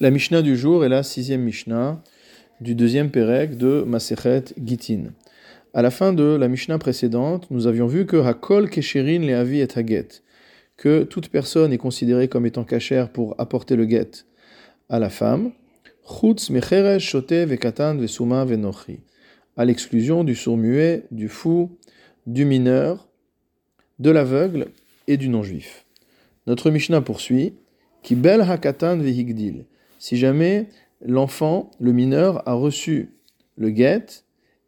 La Mishnah du jour est la sixième Mishnah du deuxième Pérec de Masechet Gitin. À la fin de la Mishnah précédente, nous avions vu que Hakol Kesherin Leavi et que toute personne est considérée comme étant cachère pour apporter le get à la femme, Chutz Mecheresh Shote Vekatan à l'exclusion du sourd-muet, du fou, du mineur, de l'aveugle et du non-juif. Notre Mishnah poursuit hakatan vehigdil. Si jamais l'enfant, le mineur, a reçu le guet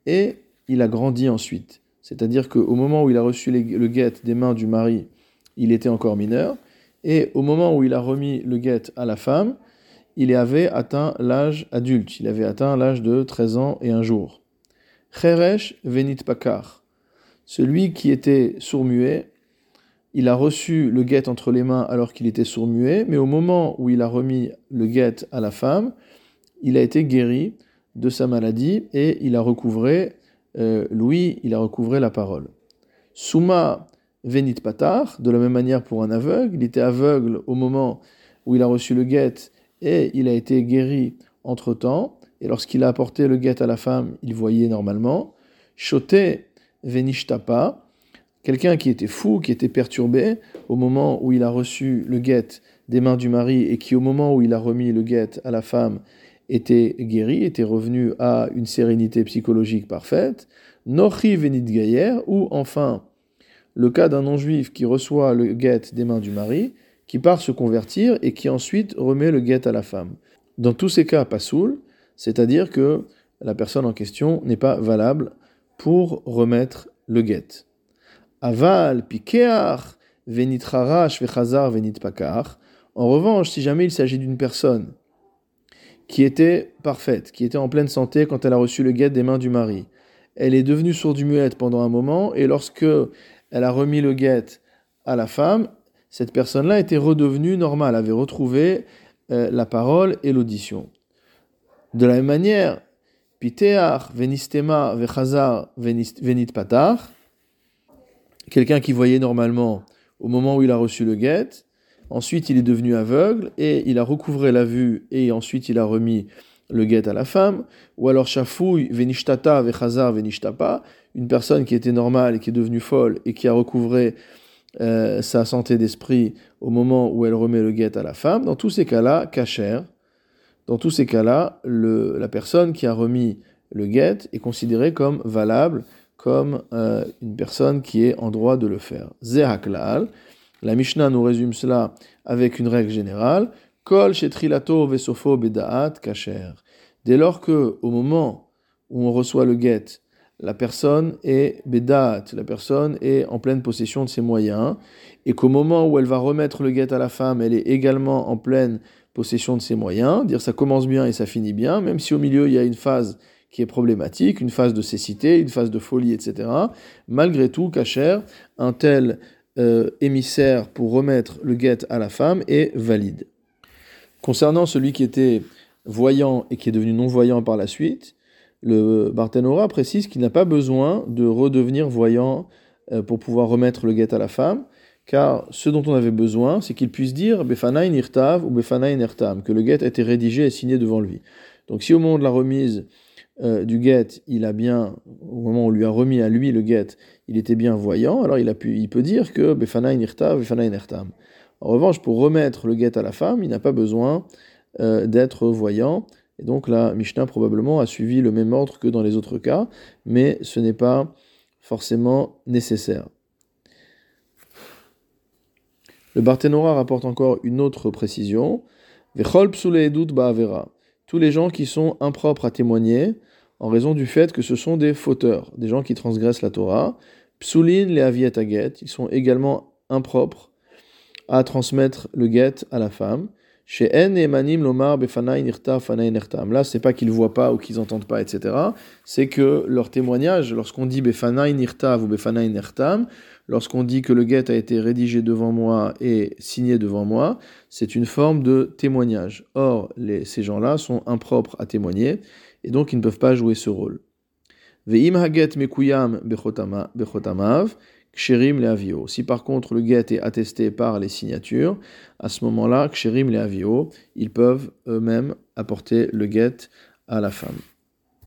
et il a grandi ensuite. C'est-à-dire qu'au moment où il a reçu le guet des mains du mari, il était encore mineur, et au moment où il a remis le guet à la femme, il avait atteint l'âge adulte, il avait atteint l'âge de 13 ans et un jour. Cheresh venit pakar. Celui qui était sourd-muet il a reçu le guet entre les mains alors qu'il était sourd-muet, mais au moment où il a remis le guet à la femme, il a été guéri de sa maladie et il a recouvré euh, il a recouvré la parole. Souma venit patar, de la même manière pour un aveugle, il était aveugle au moment où il a reçu le guet et il a été guéri entre-temps, et lorsqu'il a apporté le guet à la femme, il voyait normalement. Choté venishtapa, Quelqu'un qui était fou, qui était perturbé, au moment où il a reçu le guet des mains du mari et qui, au moment où il a remis le guet à la femme, était guéri, était revenu à une sérénité psychologique parfaite. Nochi venit gayer, ou enfin, le cas d'un non-juif qui reçoit le guet des mains du mari, qui part se convertir et qui ensuite remet le guet à la femme. Dans tous ces cas, pas soul, c'est-à-dire que la personne en question n'est pas valable pour remettre le guet. Aval, venit harash, vechazar, venit. En revanche, si jamais il s'agit d'une personne qui était parfaite, qui était en pleine santé quand elle a reçu le guet des mains du mari, elle est devenue sourde-muette pendant un moment, et lorsque elle a remis le guet à la femme, cette personne-là était redevenue normale, avait retrouvé euh, la parole et l'audition. De la même manière, piteach, venistema, vechazar, venit patar, quelqu'un qui voyait normalement au moment où il a reçu le guet, ensuite il est devenu aveugle et il a recouvré la vue et ensuite il a remis le guet à la femme, ou alors chafouille, venishtata, vechazar, venishtapa, une personne qui était normale et qui est devenue folle et qui a recouvré euh, sa santé d'esprit au moment où elle remet le guet à la femme, dans tous ces cas-là, kacher, dans tous ces cas-là, la personne qui a remis le guet est considérée comme valable comme euh, une personne qui est en droit de le faire. Zehaklal, la Mishnah nous résume cela avec une règle générale. Kol shetrilato vesofo bedaat kacher. Dès lors que, au moment où on reçoit le get, la personne est bedaat, la personne est en pleine possession de ses moyens, et qu'au moment où elle va remettre le get à la femme, elle est également en pleine possession de ses moyens, dire ça commence bien et ça finit bien, même si au milieu il y a une phase qui est problématique, une phase de cécité, une phase de folie, etc. Malgré tout, Kacher, un tel euh, émissaire pour remettre le guet à la femme est valide. Concernant celui qui était voyant et qui est devenu non-voyant par la suite, le Barthénora précise qu'il n'a pas besoin de redevenir voyant euh, pour pouvoir remettre le guet à la femme, car ce dont on avait besoin, c'est qu'il puisse dire Befanaïn irtav ou Befanaïn ertam, que le guet a été rédigé et signé devant lui. Donc si au moment de la remise, euh, du guet, il a bien, au moment où on lui a remis à lui le guet, il était bien voyant, alors il, a pu, il peut dire que. En revanche, pour remettre le guet à la femme, il n'a pas besoin euh, d'être voyant. Et donc la Mishnah probablement a suivi le même ordre que dans les autres cas, mais ce n'est pas forcément nécessaire. Le Barthénora rapporte encore une autre précision. Vechol tous les gens qui sont impropres à témoigner en raison du fait que ce sont des fauteurs, des gens qui transgressent la Torah. Psulin les avietaget, ils sont également impropres à transmettre le get à la femme. Chez En et Manim Lomar Befanaï Nirta Fanaï Nertam. Là, c'est pas qu'ils voient pas ou qu'ils entendent pas, etc. C'est que leur témoignage, lorsqu'on dit Befanaï Nirtav ou Befanaï Nertam, lorsqu'on dit que le guet a été rédigé devant moi et signé devant moi, c'est une forme de témoignage. Or, ces gens-là sont impropres à témoigner et donc ils ne peuvent pas jouer ce rôle. Ve'im haget mekuyam bechotamav, Si par contre le get est attesté par les signatures, à ce moment-là, ksherim le avio, ils peuvent eux-mêmes apporter le get à la femme.